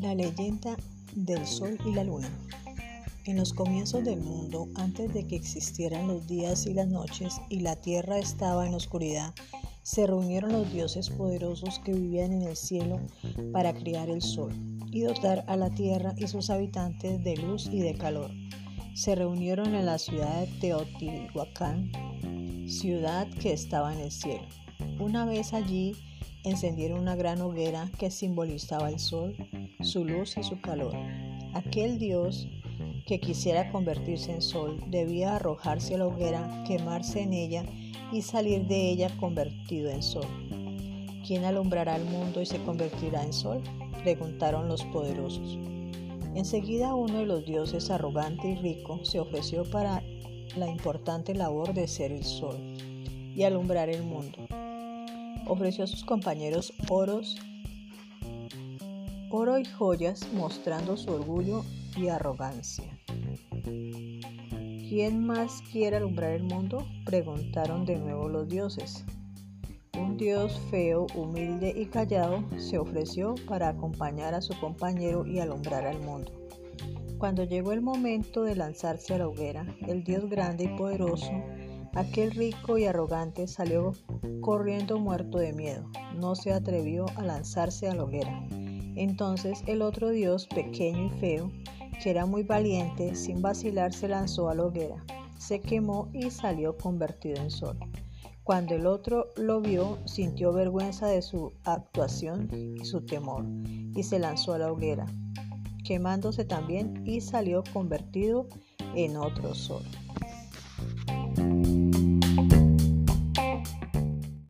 Leyenda del Sol y la Luna. En los comienzos del mundo, antes de que existieran los días y las noches y la tierra estaba en oscuridad, se reunieron los dioses poderosos que vivían en el cielo para criar el sol y dotar a la tierra y sus habitantes de luz y de calor. Se reunieron en la ciudad de Teotihuacán, ciudad que estaba en el cielo. Una vez allí, encendieron una gran hoguera que simbolizaba el sol, su luz y su calor. Aquel dios que quisiera convertirse en sol debía arrojarse a la hoguera, quemarse en ella y salir de ella convertido en sol. ¿Quién alumbrará el mundo y se convertirá en sol? preguntaron los poderosos. Enseguida uno de los dioses arrogante y rico se ofreció para la importante labor de ser el sol y alumbrar el mundo ofreció a sus compañeros oros, oro y joyas mostrando su orgullo y arrogancia. ¿Quién más quiere alumbrar el mundo? preguntaron de nuevo los dioses. Un dios feo, humilde y callado se ofreció para acompañar a su compañero y alumbrar al mundo. Cuando llegó el momento de lanzarse a la hoguera, el dios grande y poderoso Aquel rico y arrogante salió corriendo muerto de miedo. No se atrevió a lanzarse a la hoguera. Entonces el otro dios, pequeño y feo, que era muy valiente, sin vacilar se lanzó a la hoguera. Se quemó y salió convertido en sol. Cuando el otro lo vio, sintió vergüenza de su actuación y su temor, y se lanzó a la hoguera, quemándose también y salió convertido en otro sol.